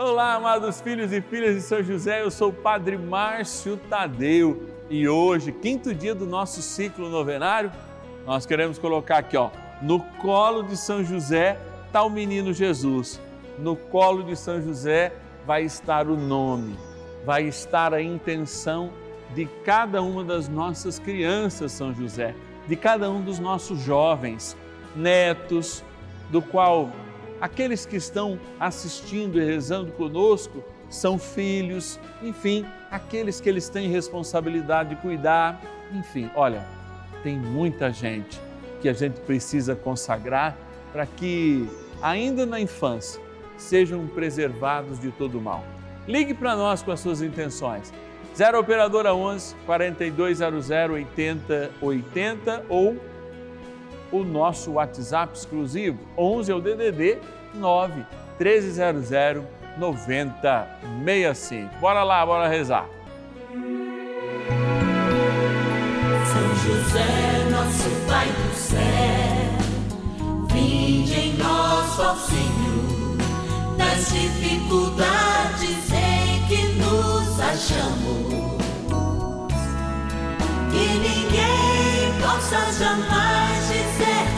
Olá, amados filhos e filhas de São José, eu sou o Padre Márcio Tadeu e hoje, quinto dia do nosso ciclo novenário, nós queremos colocar aqui, ó, no colo de São José está o menino Jesus, no colo de São José vai estar o nome, vai estar a intenção de cada uma das nossas crianças, São José, de cada um dos nossos jovens, netos, do qual aqueles que estão assistindo e rezando conosco são filhos, enfim, aqueles que eles têm responsabilidade de cuidar, enfim, olha, tem muita gente que a gente precisa consagrar para que, ainda na infância, sejam preservados de todo mal. Ligue para nós com as suas intenções. 0 Operadora 11 4200 8080 ou o nosso WhatsApp exclusivo 11 é o DDD 9 1300 9065. Bora lá, bora rezar. São José, nosso Pai do céu, vinde em nós, ó Senhor, nas dificuldades em que nos achamos. Que ninguém possa jamais dizer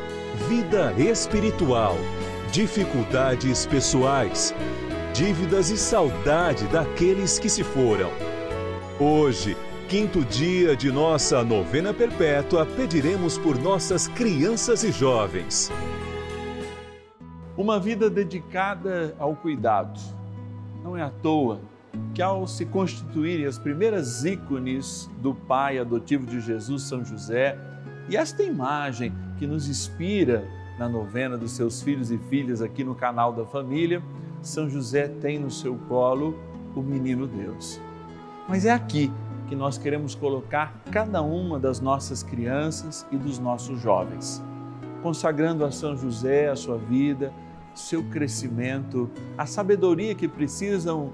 vida espiritual, dificuldades pessoais, dívidas e saudade daqueles que se foram. Hoje, quinto dia de nossa novena perpétua, pediremos por nossas crianças e jovens. Uma vida dedicada ao cuidado. Não é à toa que, ao se constituírem as primeiras ícones do pai adotivo de Jesus, São José, e esta imagem que nos inspira na novena dos seus filhos e filhas aqui no canal da família, São José tem no seu colo o menino Deus. Mas é aqui que nós queremos colocar cada uma das nossas crianças e dos nossos jovens, consagrando a São José a sua vida, seu crescimento, a sabedoria que precisam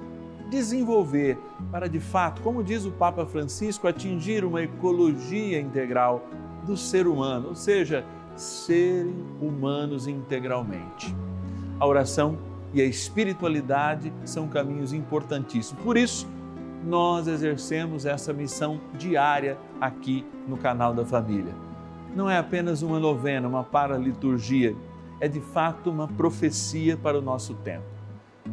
desenvolver para, de fato, como diz o Papa Francisco, atingir uma ecologia integral do ser humano, ou seja, serem humanos integralmente. A oração e a espiritualidade são caminhos importantíssimos. Por isso, nós exercemos essa missão diária aqui no canal da família. Não é apenas uma novena, uma paraliturgia, é de fato uma profecia para o nosso tempo.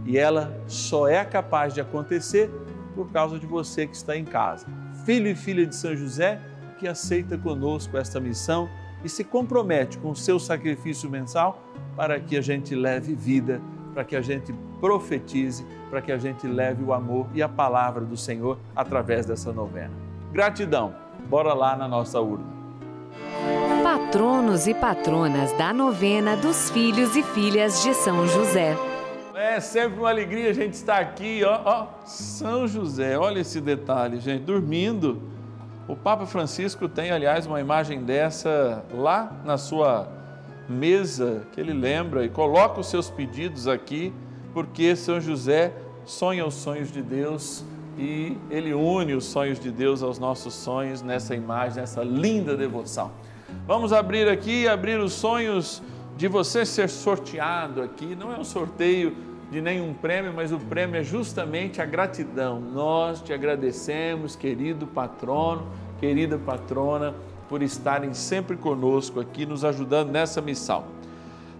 E ela só é capaz de acontecer por causa de você que está em casa. Filho e filha de São José, que aceita conosco esta missão e se compromete com o seu sacrifício mensal para que a gente leve vida, para que a gente profetize, para que a gente leve o amor e a palavra do Senhor através dessa novena. Gratidão. Bora lá na nossa urna. Patronos e patronas da novena dos filhos e filhas de São José. É sempre uma alegria a gente estar aqui, ó, ó, São José, olha esse detalhe, gente, dormindo o Papa Francisco tem, aliás, uma imagem dessa lá na sua mesa, que ele lembra e coloca os seus pedidos aqui, porque São José sonha os sonhos de Deus e ele une os sonhos de Deus aos nossos sonhos nessa imagem, nessa linda devoção. Vamos abrir aqui, abrir os sonhos de você ser sorteado aqui. Não é um sorteio de nenhum prêmio, mas o prêmio é justamente a gratidão. Nós te agradecemos, querido patrono, querida patrona, por estarem sempre conosco aqui, nos ajudando nessa missão.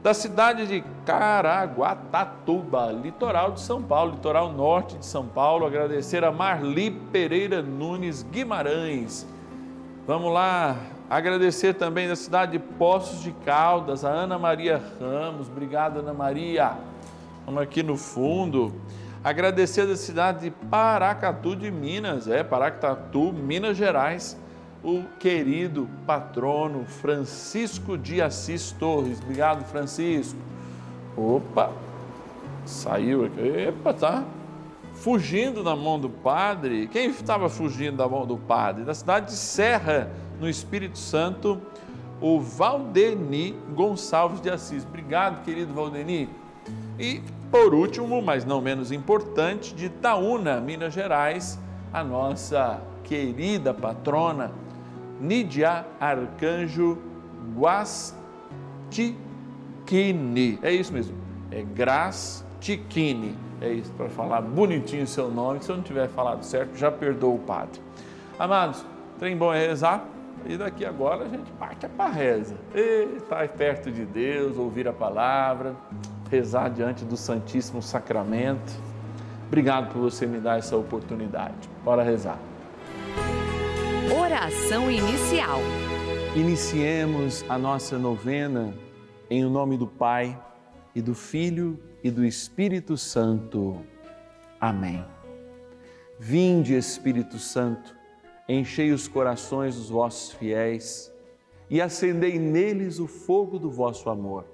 da cidade de Caraguatatuba, litoral de São Paulo, litoral norte de São Paulo. Agradecer a Marli Pereira Nunes Guimarães. Vamos lá, agradecer também da cidade de Poços de Caldas, a Ana Maria Ramos. Obrigado, Ana Maria. Vamos aqui no fundo. Agradecer da cidade de Paracatu de Minas, é, Paracatu, Minas Gerais o querido patrono Francisco de Assis Torres. Obrigado, Francisco. Opa, saiu aqui. Epa, tá fugindo da mão do padre. Quem estava fugindo da mão do padre? Da cidade de Serra, no Espírito Santo, o Valdeni Gonçalves de Assis. Obrigado, querido Valdeni. E, por último, mas não menos importante, de Itaúna, Minas Gerais, a nossa querida patrona, Nidia Arcanjo Guastiquini. É isso mesmo, é Grastiquini. É isso, para falar bonitinho o seu nome. Se eu não tiver falado certo, já perdoa o padre. Amados, trem bom é rezar. E daqui agora a gente parte para a reza. Estar perto de Deus, ouvir a palavra, rezar diante do Santíssimo Sacramento. Obrigado por você me dar essa oportunidade. Bora rezar. Oração inicial. Iniciemos a nossa novena em o nome do Pai e do Filho e do Espírito Santo. Amém. Vinde, Espírito Santo, enchei os corações dos vossos fiéis e acendei neles o fogo do vosso amor.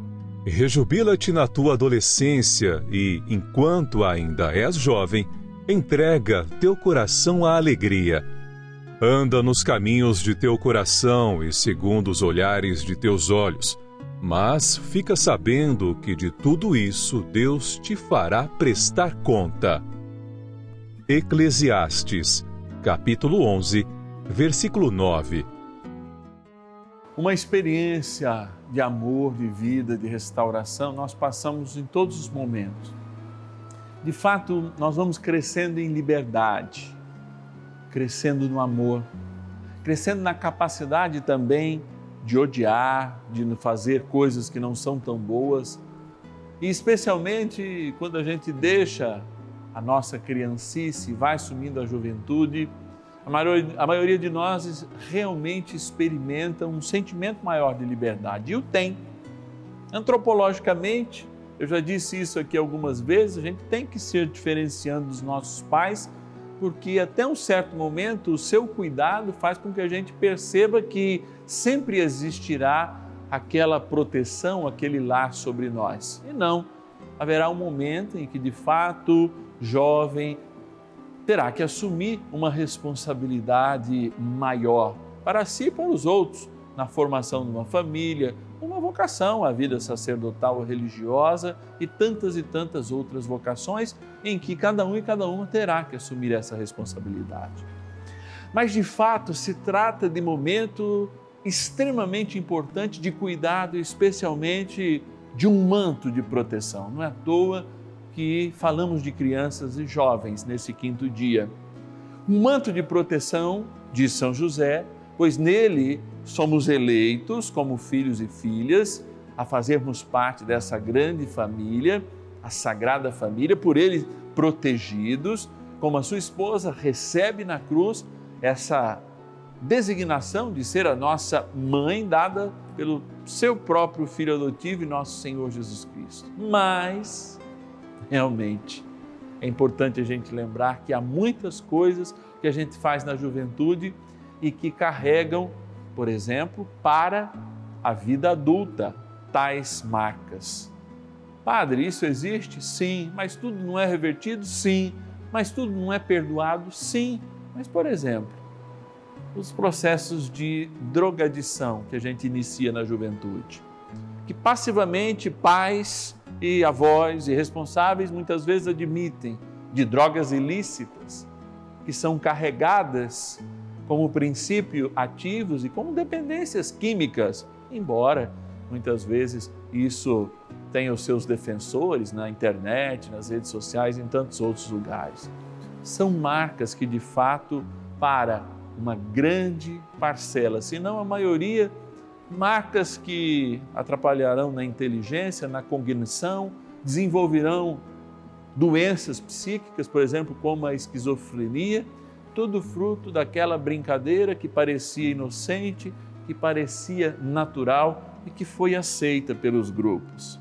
rejubila-te na tua adolescência e, enquanto ainda és jovem, entrega teu coração à alegria. Anda nos caminhos de teu coração e segundo os olhares de teus olhos, mas fica sabendo que de tudo isso Deus te fará prestar conta. Eclesiastes, capítulo 11, versículo 9. Uma experiência de amor, de vida, de restauração, nós passamos em todos os momentos. De fato, nós vamos crescendo em liberdade, crescendo no amor, crescendo na capacidade também de odiar, de fazer coisas que não são tão boas, e especialmente quando a gente deixa a nossa criancice, vai sumindo a juventude, a maioria, a maioria de nós realmente experimenta um sentimento maior de liberdade, e o tem. Antropologicamente, eu já disse isso aqui algumas vezes, a gente tem que ser diferenciando dos nossos pais, porque até um certo momento o seu cuidado faz com que a gente perceba que sempre existirá aquela proteção, aquele lar sobre nós. E não, haverá um momento em que de fato jovem terá que assumir uma responsabilidade maior para si e para os outros, na formação de uma família, uma vocação, a vida sacerdotal ou religiosa e tantas e tantas outras vocações em que cada um e cada uma terá que assumir essa responsabilidade. Mas de fato se trata de momento extremamente importante de cuidado, especialmente de um manto de proteção. Não é à toa que falamos de crianças e jovens nesse quinto dia. Um manto de proteção de São José, pois nele somos eleitos como filhos e filhas a fazermos parte dessa grande família, a sagrada família, por ele protegidos, como a sua esposa recebe na cruz essa designação de ser a nossa mãe dada pelo seu próprio filho adotivo e nosso Senhor Jesus Cristo. Mas realmente é importante a gente lembrar que há muitas coisas que a gente faz na juventude e que carregam, por exemplo, para a vida adulta, tais marcas. Padre, isso existe? Sim. Mas tudo não é revertido? Sim. Mas tudo não é perdoado? Sim. Mas, por exemplo, os processos de drogadição que a gente inicia na juventude, que passivamente pais e avós e responsáveis muitas vezes admitem de drogas ilícitas que são carregadas como princípio ativos e como dependências químicas, embora muitas vezes isso tenha os seus defensores na internet, nas redes sociais, em tantos outros lugares. São marcas que de fato para uma grande parcela, se não a maioria marcas que atrapalharão na inteligência, na cognição, desenvolverão doenças psíquicas, por exemplo, como a esquizofrenia, tudo fruto daquela brincadeira que parecia inocente, que parecia natural e que foi aceita pelos grupos.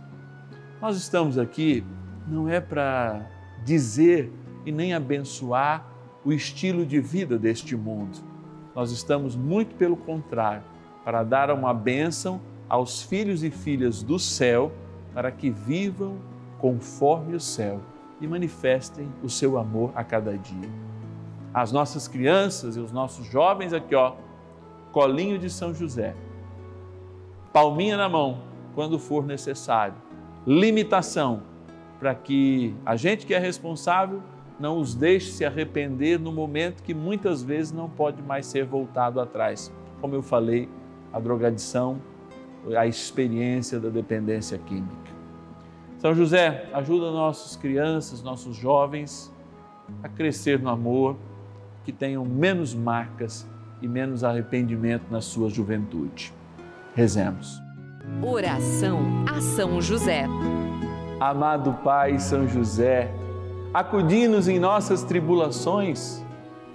Nós estamos aqui não é para dizer e nem abençoar o estilo de vida deste mundo. Nós estamos muito pelo contrário para dar uma bênção aos filhos e filhas do céu, para que vivam conforme o céu e manifestem o seu amor a cada dia. As nossas crianças e os nossos jovens aqui, ó, colinho de São José, palminha na mão quando for necessário, limitação para que a gente que é responsável não os deixe se arrepender no momento que muitas vezes não pode mais ser voltado atrás. Como eu falei, a drogadição, a experiência da dependência química. São José, ajuda nossas crianças, nossos jovens a crescer no amor, que tenham menos marcas e menos arrependimento na sua juventude. Rezemos. Oração a São José. Amado Pai São José, acudi-nos em nossas tribulações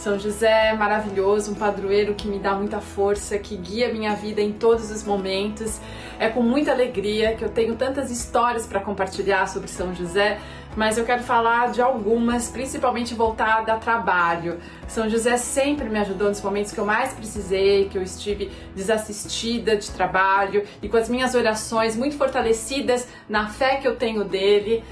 São José é maravilhoso, um padroeiro que me dá muita força, que guia minha vida em todos os momentos. É com muita alegria que eu tenho tantas histórias para compartilhar sobre São José, mas eu quero falar de algumas, principalmente voltada a trabalho. São José sempre me ajudou nos momentos que eu mais precisei, que eu estive desassistida de trabalho e com as minhas orações muito fortalecidas na fé que eu tenho dele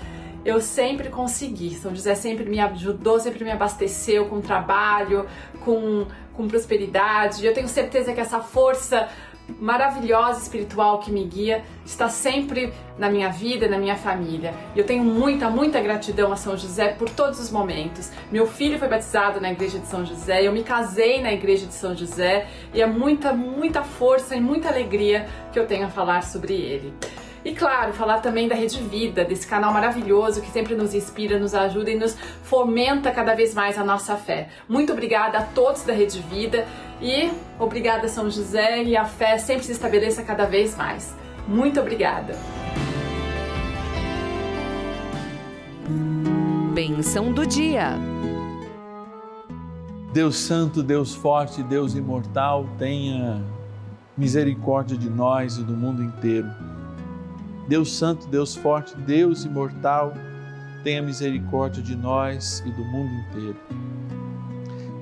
eu sempre consegui. São José sempre me ajudou, sempre me abasteceu com trabalho, com, com prosperidade. Eu tenho certeza que essa força maravilhosa espiritual que me guia está sempre na minha vida, na minha família. E eu tenho muita, muita gratidão a São José por todos os momentos. Meu filho foi batizado na igreja de São José, eu me casei na igreja de São José e é muita, muita força e muita alegria que eu tenho a falar sobre ele. E claro, falar também da Rede Vida, desse canal maravilhoso que sempre nos inspira, nos ajuda e nos fomenta cada vez mais a nossa fé. Muito obrigada a todos da Rede Vida e obrigada São José e a fé sempre se estabeleça cada vez mais. Muito obrigada. Bênção do dia. Deus Santo, Deus Forte, Deus Imortal, tenha misericórdia de nós e do mundo inteiro Deus Santo, Deus Forte, Deus Imortal, tenha misericórdia de nós e do mundo inteiro.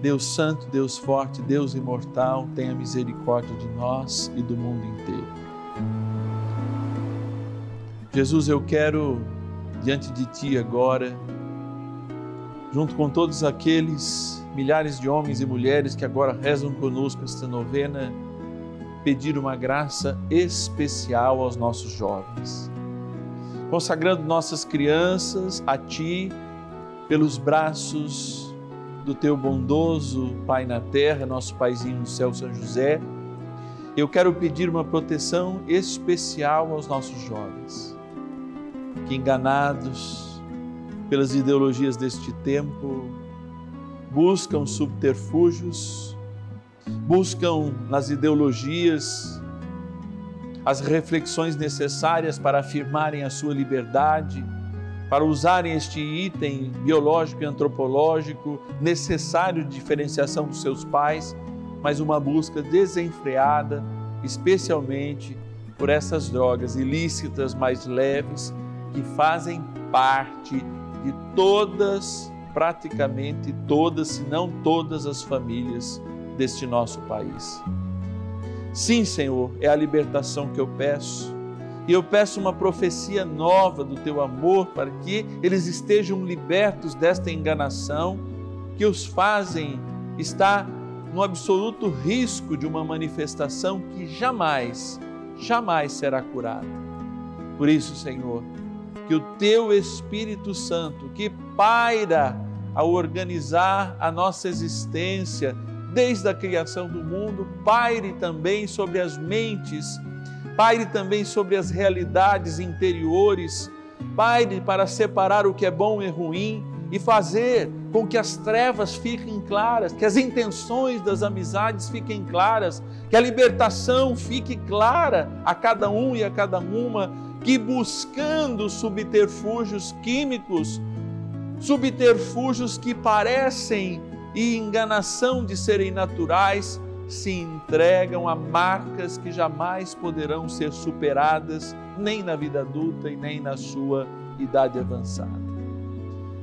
Deus Santo, Deus Forte, Deus Imortal, tenha misericórdia de nós e do mundo inteiro. Jesus, eu quero, diante de Ti agora, junto com todos aqueles milhares de homens e mulheres que agora rezam conosco esta novena, pedir uma graça especial aos nossos jovens. Consagrando nossas crianças a Ti, pelos braços do Teu bondoso Pai na terra, nosso Paizinho no céu, São José, eu quero pedir uma proteção especial aos nossos jovens, que enganados pelas ideologias deste tempo, buscam subterfúgios buscam nas ideologias as reflexões necessárias para afirmarem a sua liberdade, para usarem este item biológico e antropológico necessário de diferenciação dos seus pais, mas uma busca desenfreada, especialmente por essas drogas ilícitas mais leves que fazem parte de todas, praticamente todas, se não todas as famílias deste nosso país. Sim, Senhor, é a libertação que eu peço. E eu peço uma profecia nova do teu amor para que eles estejam libertos desta enganação que os fazem estar no absoluto risco de uma manifestação que jamais, jamais será curada. Por isso, Senhor, que o teu Espírito Santo, que paira a organizar a nossa existência, desde a criação do mundo, paire também sobre as mentes, paire também sobre as realidades interiores, paire para separar o que é bom e ruim e fazer com que as trevas fiquem claras, que as intenções das amizades fiquem claras, que a libertação fique clara a cada um e a cada uma, que buscando subterfúgios químicos, subterfúgios que parecem e enganação de serem naturais se entregam a marcas que jamais poderão ser superadas nem na vida adulta e nem na sua idade avançada.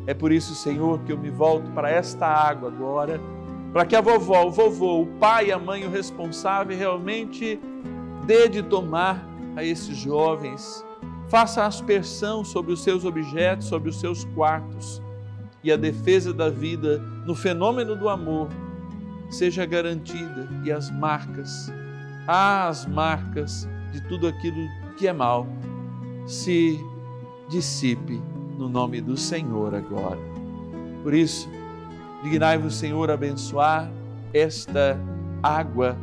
É por isso, Senhor, que eu me volto para esta água agora, para que a vovó, o vovô, o pai, a mãe, o responsável realmente dê de tomar a esses jovens, faça aspersão sobre os seus objetos, sobre os seus quartos e a defesa da vida no fenômeno do amor seja garantida e as marcas, as marcas de tudo aquilo que é mal, se dissipe no nome do Senhor agora. Por isso, dignai-vos, Senhor, abençoar esta água,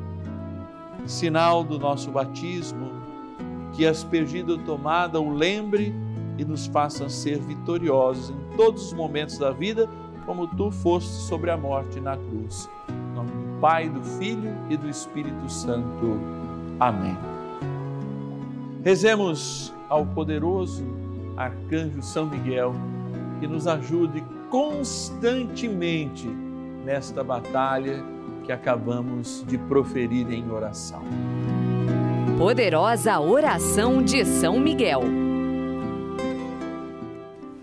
sinal do nosso batismo, que aspergida ou tomada o lembre e nos faça ser vitoriosos em todos os momentos da vida como tu foste sobre a morte na cruz. Em nome do Pai, do Filho e do Espírito Santo. Amém. Rezemos ao poderoso arcanjo São Miguel que nos ajude constantemente nesta batalha que acabamos de proferir em oração. Poderosa oração de São Miguel.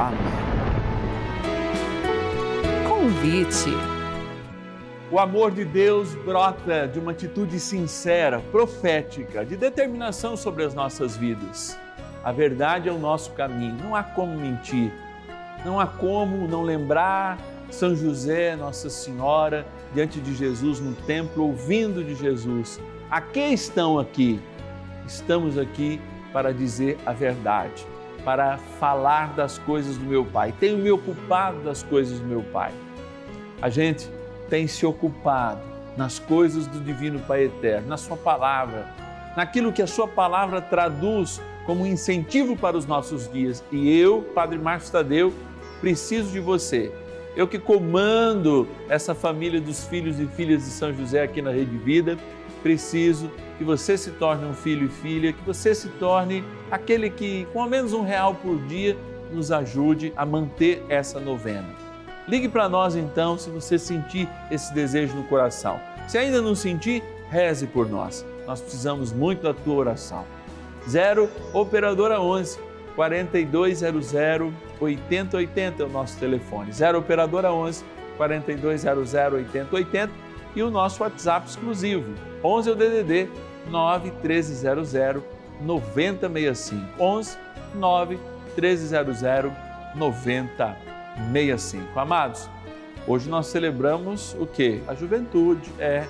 Amém. Convite. O amor de Deus brota de uma atitude sincera, profética, de determinação sobre as nossas vidas. A verdade é o nosso caminho, não há como mentir, não há como não lembrar São José, Nossa Senhora, diante de Jesus no templo, ouvindo de Jesus. A que estão aqui? Estamos aqui para dizer a verdade, para falar das coisas do meu Pai. Tenho me ocupado das coisas do meu Pai. A gente tem se ocupado nas coisas do Divino Pai Eterno, na Sua palavra, naquilo que a Sua palavra traduz como incentivo para os nossos dias. E eu, Padre Marcos Tadeu, preciso de você. Eu que comando essa família dos filhos e filhas de São José aqui na Rede Vida, preciso que você se torne um filho e filha, que você se torne aquele que, com ao menos um real por dia, nos ajude a manter essa novena. Ligue para nós então, se você sentir esse desejo no coração. Se ainda não sentir, reze por nós. Nós precisamos muito da tua oração. 0 Operadora 11 4200 8080 é o nosso telefone. 0 Operadora 11 4200 8080 e o nosso WhatsApp exclusivo. 11 é o DDD 9 1300 9065. 11 9 1300 9065. Amados, hoje nós celebramos o que? A juventude, é.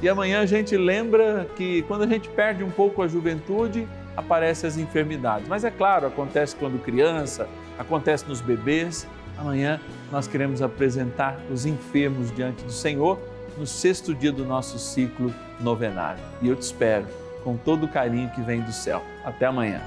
E amanhã a gente lembra que quando a gente perde um pouco a juventude, aparecem as enfermidades. Mas é claro, acontece quando criança, acontece nos bebês. Amanhã nós queremos apresentar os enfermos diante do Senhor no sexto dia do nosso ciclo novenário. E eu te espero com todo o carinho que vem do céu. Até amanhã.